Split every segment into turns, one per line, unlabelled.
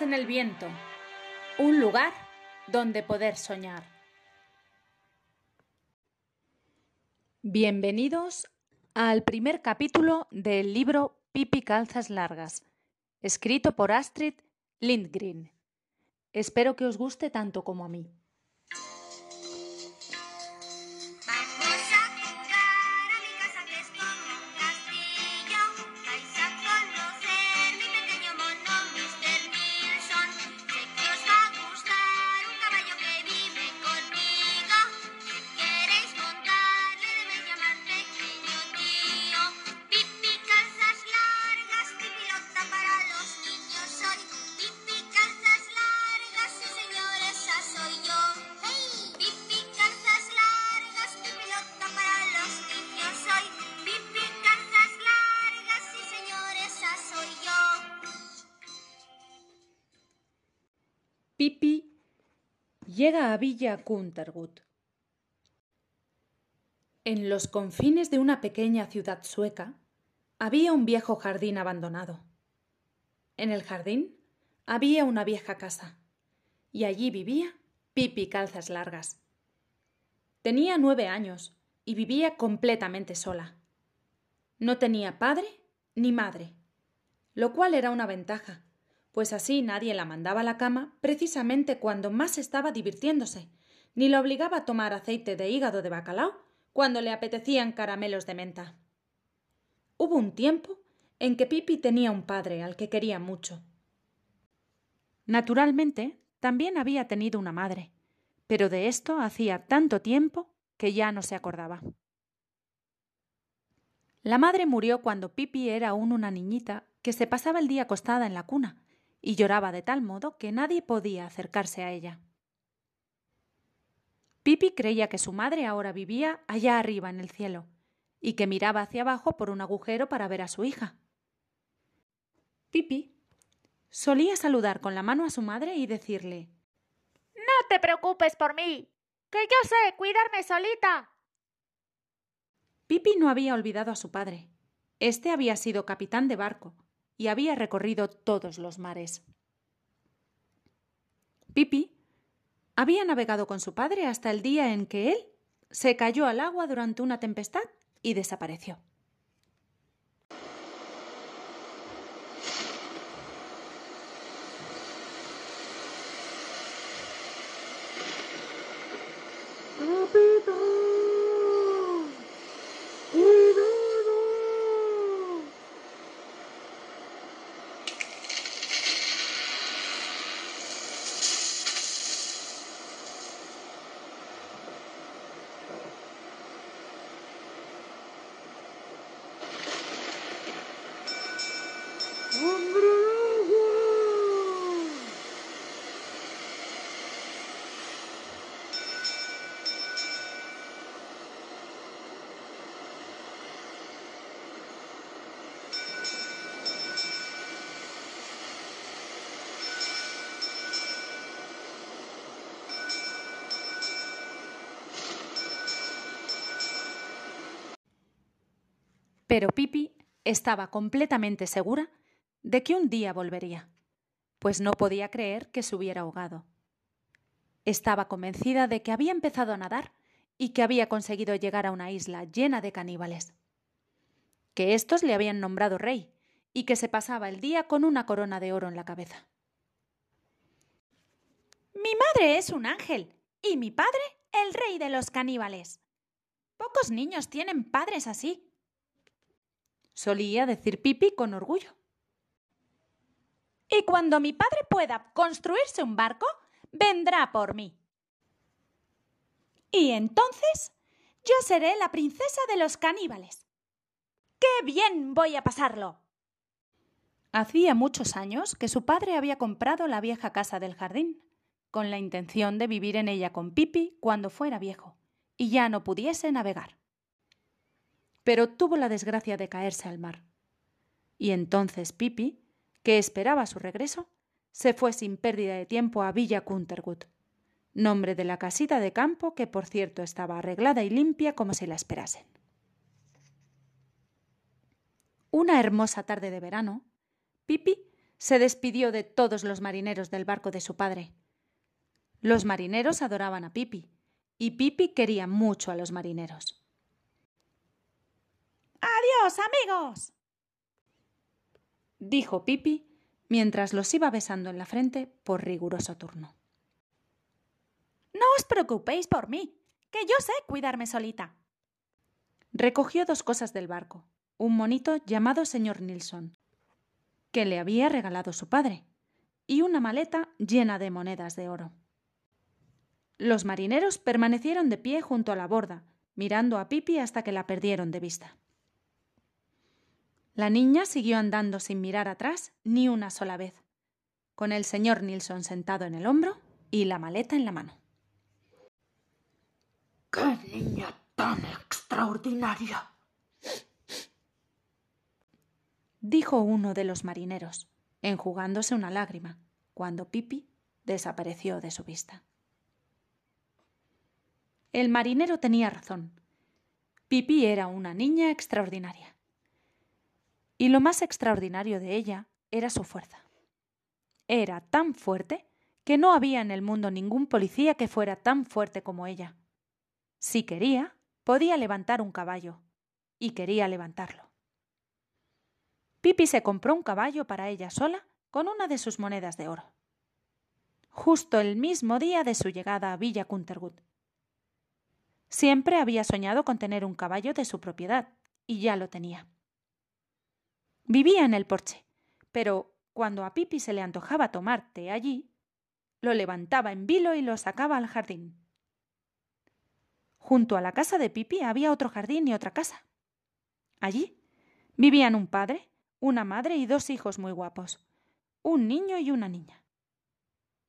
En el viento. Un lugar donde poder soñar. Bienvenidos al primer capítulo del libro Pipi Calzas Largas, escrito por Astrid Lindgren. Espero que os guste tanto como a mí. Pipi llega a Villa Kuntergut. En los confines de una pequeña ciudad sueca había un viejo jardín abandonado. En el jardín había una vieja casa y allí vivía Pipi Calzas Largas. Tenía nueve años y vivía completamente sola. No tenía padre ni madre, lo cual era una ventaja, pues así nadie la mandaba a la cama precisamente cuando más estaba divirtiéndose, ni la obligaba a tomar aceite de hígado de bacalao cuando le apetecían caramelos de menta. Hubo un tiempo en que Pipi tenía un padre al que quería mucho. Naturalmente, también había tenido una madre, pero de esto hacía tanto tiempo que ya no se acordaba. La madre murió cuando Pipi era aún una niñita que se pasaba el día acostada en la cuna, y lloraba de tal modo que nadie podía acercarse a ella. Pipi creía que su madre ahora vivía allá arriba en el cielo, y que miraba hacia abajo por un agujero para ver a su hija. Pipi solía saludar con la mano a su madre y decirle
No te preocupes por mí, que yo sé cuidarme solita.
Pipi no había olvidado a su padre. Este había sido capitán de barco y había recorrido todos los mares. Pipi había navegado con su padre hasta el día en que él se cayó al agua durante una tempestad y desapareció. Pero Pipi estaba completamente segura de que un día volvería, pues no podía creer que se hubiera ahogado. Estaba convencida de que había empezado a nadar y que había conseguido llegar a una isla llena de caníbales. Que éstos le habían nombrado rey y que se pasaba el día con una corona de oro en la cabeza.
Mi madre es un ángel y mi padre el rey de los caníbales. Pocos niños tienen padres así
solía decir Pipi con orgullo.
Y cuando mi padre pueda construirse un barco, vendrá por mí. Y entonces yo seré la princesa de los caníbales. ¡Qué bien voy a pasarlo!
Hacía muchos años que su padre había comprado la vieja casa del jardín, con la intención de vivir en ella con Pipi cuando fuera viejo y ya no pudiese navegar pero tuvo la desgracia de caerse al mar. Y entonces Pipi, que esperaba su regreso, se fue sin pérdida de tiempo a Villa Kuntergut, nombre de la casita de campo que por cierto estaba arreglada y limpia como si la esperasen. Una hermosa tarde de verano, Pipi se despidió de todos los marineros del barco de su padre. Los marineros adoraban a Pipi, y Pipi quería mucho a los marineros.
¡Adiós, amigos!
dijo Pipi mientras los iba besando en la frente por riguroso turno.
No os preocupéis por mí, que yo sé cuidarme solita.
Recogió dos cosas del barco, un monito llamado señor Nilsson, que le había regalado su padre, y una maleta llena de monedas de oro. Los marineros permanecieron de pie junto a la borda, mirando a Pipi hasta que la perdieron de vista. La niña siguió andando sin mirar atrás ni una sola vez, con el señor Nilsson sentado en el hombro y la maleta en la mano.
¡Qué niña tan extraordinaria!
dijo uno de los marineros, enjugándose una lágrima, cuando Pipi desapareció de su vista. El marinero tenía razón. Pipi era una niña extraordinaria. Y lo más extraordinario de ella era su fuerza. Era tan fuerte que no había en el mundo ningún policía que fuera tan fuerte como ella. Si quería, podía levantar un caballo, y quería levantarlo. Pipi se compró un caballo para ella sola con una de sus monedas de oro. Justo el mismo día de su llegada a Villa Cuntergut. Siempre había soñado con tener un caballo de su propiedad, y ya lo tenía. Vivía en el porche, pero cuando a Pipi se le antojaba tomar té allí, lo levantaba en vilo y lo sacaba al jardín. Junto a la casa de Pipi había otro jardín y otra casa. Allí vivían un padre, una madre y dos hijos muy guapos, un niño y una niña.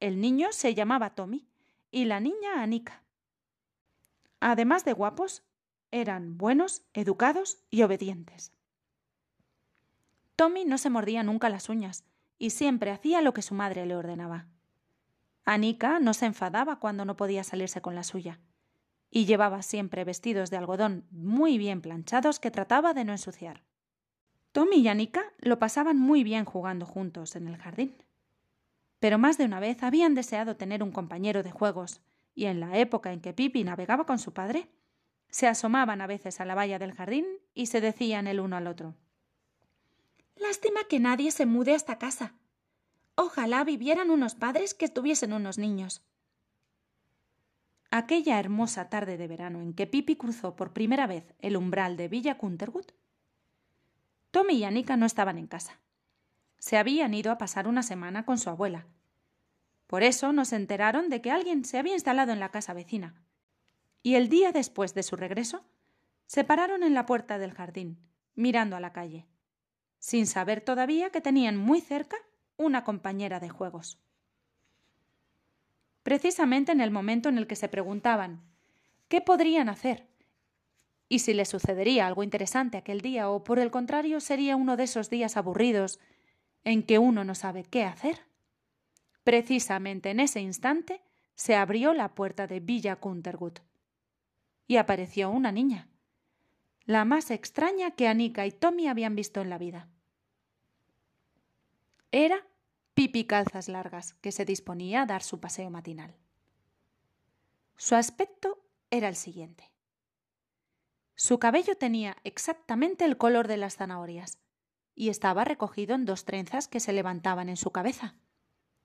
El niño se llamaba Tommy y la niña Anika. Además de guapos, eran buenos, educados y obedientes. Tommy no se mordía nunca las uñas y siempre hacía lo que su madre le ordenaba. Anika no se enfadaba cuando no podía salirse con la suya y llevaba siempre vestidos de algodón muy bien planchados que trataba de no ensuciar. Tommy y Anika lo pasaban muy bien jugando juntos en el jardín. Pero más de una vez habían deseado tener un compañero de juegos, y en la época en que Pipi navegaba con su padre, se asomaban a veces a la valla del jardín y se decían el uno al otro
Lástima que nadie se mude a esta casa. Ojalá vivieran unos padres que tuviesen unos niños.
Aquella hermosa tarde de verano en que Pipi cruzó por primera vez el umbral de Villa Cunterwood, Tommy y Anika no estaban en casa. Se habían ido a pasar una semana con su abuela. Por eso nos enteraron de que alguien se había instalado en la casa vecina. Y el día después de su regreso, se pararon en la puerta del jardín, mirando a la calle sin saber todavía que tenían muy cerca una compañera de juegos. Precisamente en el momento en el que se preguntaban qué podrían hacer y si les sucedería algo interesante aquel día o por el contrario sería uno de esos días aburridos en que uno no sabe qué hacer. Precisamente en ese instante se abrió la puerta de Villa Kuntergut y apareció una niña la más extraña que Anika y Tommy habían visto en la vida. Era Pipi Calzas Largas, que se disponía a dar su paseo matinal. Su aspecto era el siguiente. Su cabello tenía exactamente el color de las zanahorias y estaba recogido en dos trenzas que se levantaban en su cabeza,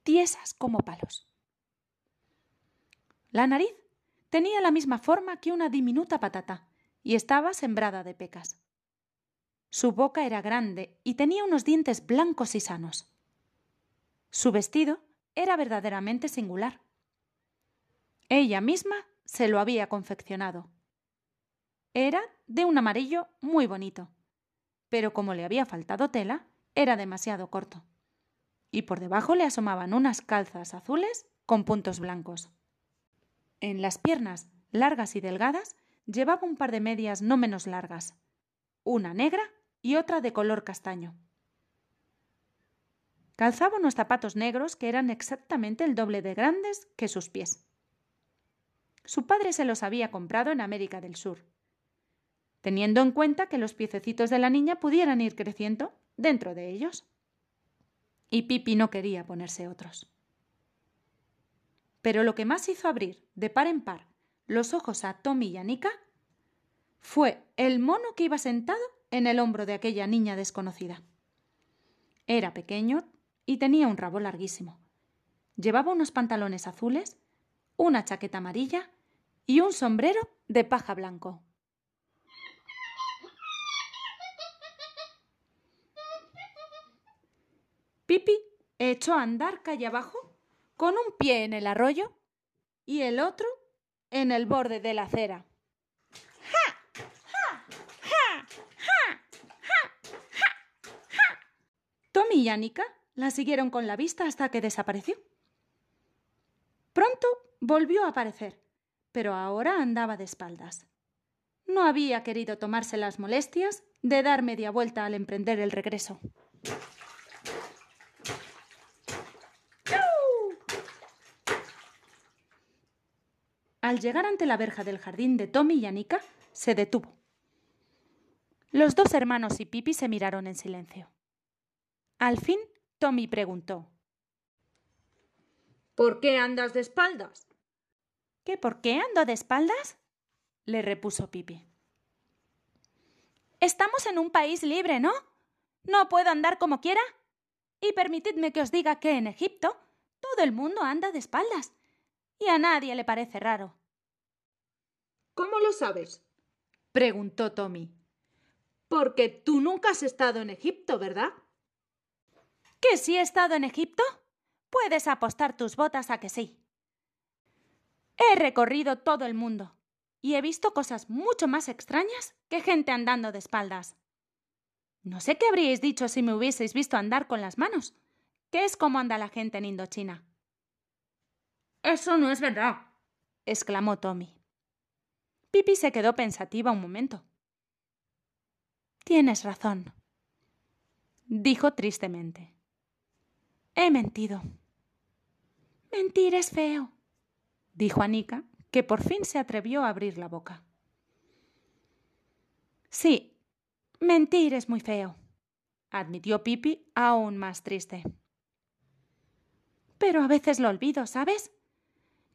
tiesas como palos. La nariz tenía la misma forma que una diminuta patata y estaba sembrada de pecas. Su boca era grande y tenía unos dientes blancos y sanos. Su vestido era verdaderamente singular. Ella misma se lo había confeccionado. Era de un amarillo muy bonito, pero como le había faltado tela, era demasiado corto. Y por debajo le asomaban unas calzas azules con puntos blancos. En las piernas, largas y delgadas, llevaba un par de medias no menos largas, una negra y otra de color castaño. Calzaba unos zapatos negros que eran exactamente el doble de grandes que sus pies. Su padre se los había comprado en América del Sur, teniendo en cuenta que los piececitos de la niña pudieran ir creciendo dentro de ellos. y Pipi no quería ponerse otros. Pero lo que más hizo abrir, de par en par, los ojos a Tommy y a Nika fue el mono que iba sentado en el hombro de aquella niña desconocida. Era pequeño y tenía un rabo larguísimo. Llevaba unos pantalones azules, una chaqueta amarilla y un sombrero de paja blanco. Pipi echó a andar calle abajo con un pie en el arroyo y el otro en el borde de la acera. Tommy y Annika la siguieron con la vista hasta que desapareció. Pronto volvió a aparecer, pero ahora andaba de espaldas. No había querido tomarse las molestias de dar media vuelta al emprender el regreso. Al llegar ante la verja del jardín de Tommy y Anika, se detuvo. Los dos hermanos y Pipi se miraron en silencio. Al fin, Tommy preguntó.
¿Por qué andas de espaldas?
¿Qué por qué ando de espaldas?
le repuso Pipi.
Estamos en un país libre, ¿no? No puedo andar como quiera. Y permitidme que os diga que en Egipto todo el mundo anda de espaldas y a nadie le parece raro.
¿Cómo lo sabes?
preguntó Tommy.
Porque tú nunca has estado en Egipto, ¿verdad?
¿Que sí he estado en Egipto? Puedes apostar tus botas a que sí. He recorrido todo el mundo y he visto cosas mucho más extrañas que gente andando de espaldas. No sé qué habríais dicho si me hubieseis visto andar con las manos, que es como anda la gente en Indochina.
Eso no es verdad,
exclamó Tommy. Pipi se quedó pensativa un momento. Tienes razón, dijo tristemente. He mentido. Mentir es feo, dijo Anika, que por fin se atrevió a abrir la boca. Sí, mentir es muy feo, admitió Pipi aún más triste. Pero a veces lo olvido, ¿sabes?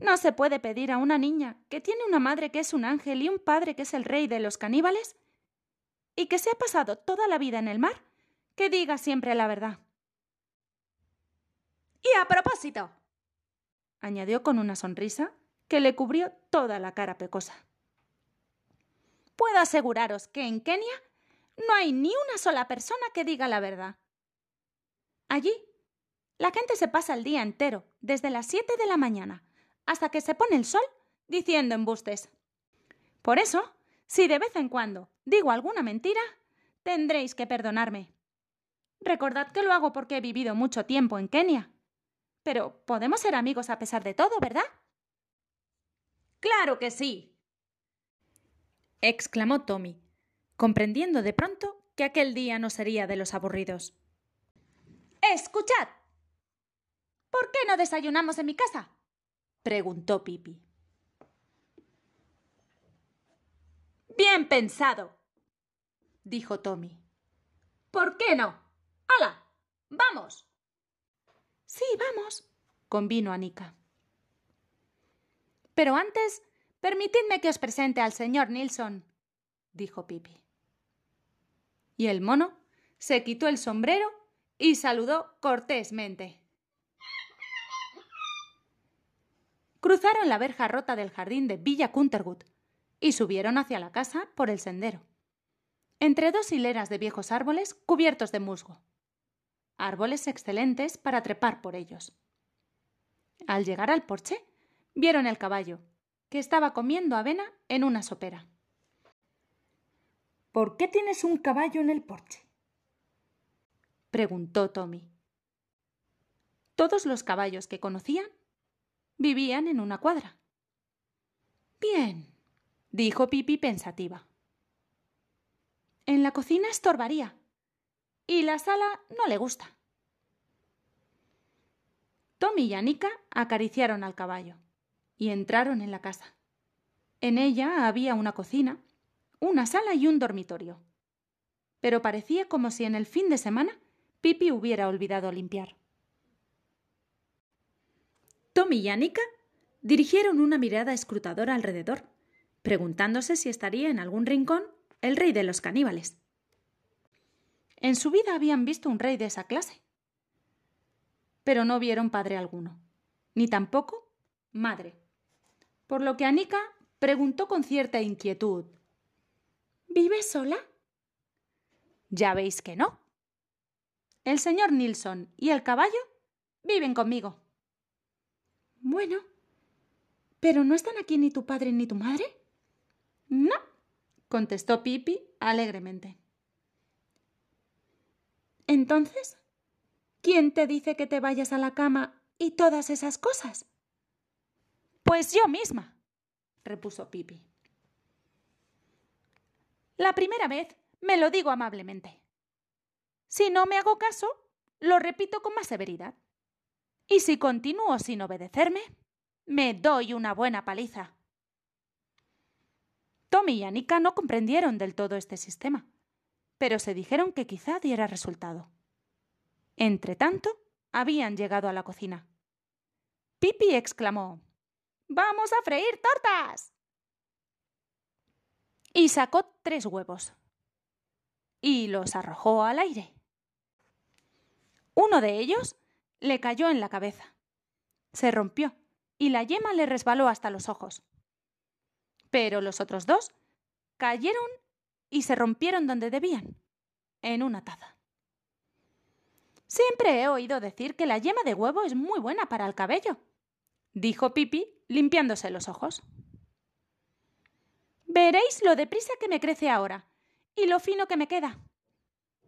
No se puede pedir a una niña que tiene una madre que es un ángel y un padre que es el rey de los caníbales y que se ha pasado toda la vida en el mar, que diga siempre la verdad.
Y a propósito,
añadió con una sonrisa que le cubrió toda la cara pecosa.
Puedo aseguraros que en Kenia no hay ni una sola persona que diga la verdad. Allí, la gente se pasa el día entero, desde las siete de la mañana hasta que se pone el sol diciendo embustes. Por eso, si de vez en cuando digo alguna mentira, tendréis que perdonarme. Recordad que lo hago porque he vivido mucho tiempo en Kenia. Pero podemos ser amigos a pesar de todo, ¿verdad?
Claro que sí.
exclamó Tommy, comprendiendo de pronto que aquel día no sería de los aburridos.
Escuchad. ¿Por qué no desayunamos en mi casa? Preguntó Pipi.
Bien pensado,
dijo Tommy.
¿Por qué no? ¡Hala! ¡Vamos!
Sí, vamos, convino Anika.
Pero antes, permitidme que os presente al señor Nilsson, dijo Pipi. Y el mono se quitó el sombrero y saludó cortésmente. Cruzaron la verja rota del jardín de Villa Kuntergut y subieron hacia la casa por el sendero, entre dos hileras de viejos árboles cubiertos de musgo. Árboles excelentes para trepar por ellos. Al llegar al porche, vieron el caballo, que estaba comiendo avena en una sopera.
¿Por qué tienes un caballo en el porche?
preguntó Tommy. Todos los caballos que conocían Vivían en una cuadra. Bien, dijo Pipi pensativa. En la cocina estorbaría. Y la sala no le gusta. Tommy y Anika acariciaron al caballo y entraron en la casa. En ella había una cocina, una sala y un dormitorio. Pero parecía como si en el fin de semana Pipi hubiera olvidado limpiar. Tommy y Annika dirigieron una mirada escrutadora alrededor, preguntándose si estaría en algún rincón el rey de los caníbales. En su vida habían visto un rey de esa clase, pero no vieron padre alguno, ni tampoco madre, por lo que Anika preguntó con cierta inquietud ¿Vive sola? Ya veis que no. El señor Nilsson y el caballo viven conmigo. Bueno, ¿pero no están aquí ni tu padre ni tu madre? No, contestó Pipi alegremente. Entonces, ¿quién te dice que te vayas a la cama y todas esas cosas? Pues yo misma, repuso Pipi. La primera vez me lo digo amablemente. Si no me hago caso, lo repito con más severidad. Y si continúo sin obedecerme, me doy una buena paliza. Tommy y Anika no comprendieron del todo este sistema, pero se dijeron que quizá diera resultado. Entretanto, habían llegado a la cocina. Pipi exclamó ¡Vamos a freír tortas! y sacó tres huevos y los arrojó al aire. Uno de ellos le cayó en la cabeza, se rompió y la yema le resbaló hasta los ojos. Pero los otros dos cayeron y se rompieron donde debían, en una taza. Siempre he oído decir que la yema de huevo es muy buena para el cabello, dijo Pipi limpiándose los ojos. Veréis lo deprisa que me crece ahora y lo fino que me queda.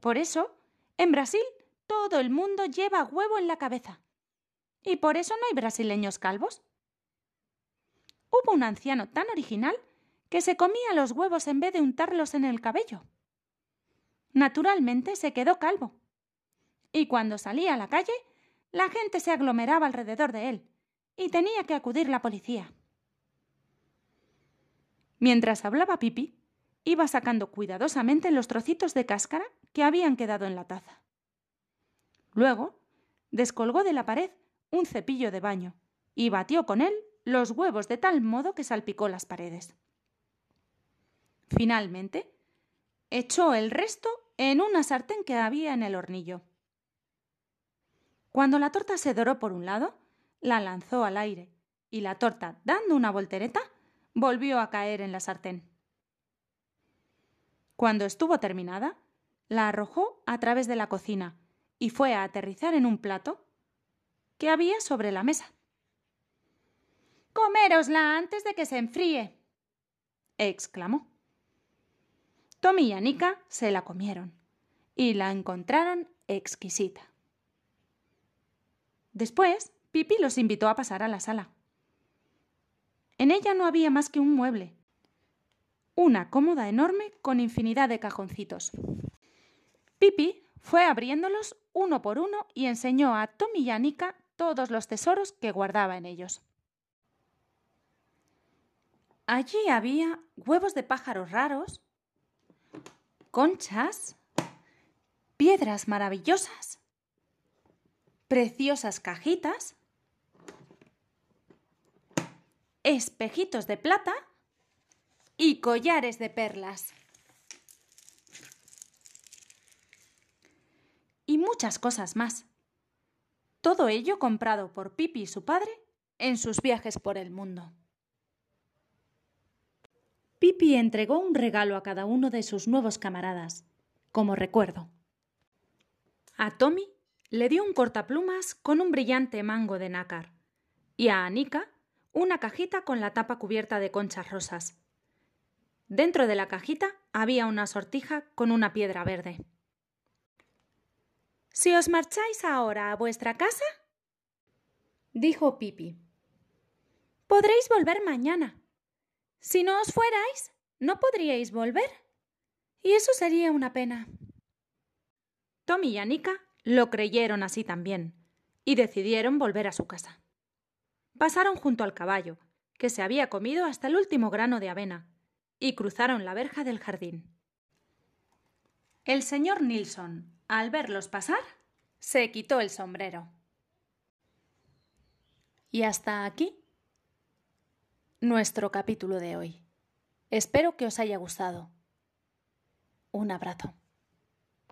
Por eso, en Brasil todo el mundo lleva huevo en la cabeza. Y por eso no hay brasileños calvos. Hubo un anciano tan original que se comía los huevos en vez de untarlos en el cabello. Naturalmente se quedó calvo. Y cuando salía a la calle, la gente se aglomeraba alrededor de él y tenía que acudir la policía. Mientras hablaba Pipi, iba sacando cuidadosamente los trocitos de cáscara que habían quedado en la taza. Luego, descolgó de la pared un cepillo de baño y batió con él los huevos de tal modo que salpicó las paredes. Finalmente, echó el resto en una sartén que había en el hornillo. Cuando la torta se doró por un lado, la lanzó al aire y la torta, dando una voltereta, volvió a caer en la sartén. Cuando estuvo terminada, la arrojó a través de la cocina y fue a aterrizar en un plato que había sobre la mesa. Comérosla antes de que se enfríe, exclamó. Tommy y Anika se la comieron y la encontraron exquisita. Después, Pipi los invitó a pasar a la sala. En ella no había más que un mueble. Una cómoda enorme con infinidad de cajoncitos. Pipi fue abriéndolos uno por uno y enseñó a Tommy y a todos los tesoros que guardaba en ellos. Allí había huevos de pájaros raros, conchas, piedras maravillosas, preciosas cajitas, espejitos de plata y collares de perlas. Y muchas cosas más. Todo ello comprado por Pipi y su padre en sus viajes por el mundo. Pipi entregó un regalo a cada uno de sus nuevos camaradas, como recuerdo. A Tommy le dio un cortaplumas con un brillante mango de nácar y a Anika una cajita con la tapa cubierta de conchas rosas. Dentro de la cajita había una sortija con una piedra verde. Si os marcháis ahora a vuestra casa, dijo Pipi, podréis volver mañana. Si no os fuerais, no podríais volver. Y eso sería una pena. Tommy y Anika lo creyeron así también, y decidieron volver a su casa pasaron junto al caballo, que se había comido hasta el último grano de avena, y cruzaron la verja del jardín. El señor Nilsson, al verlos pasar, se quitó el sombrero. Y hasta aquí nuestro capítulo de hoy. Espero que os haya gustado. Un abrazo.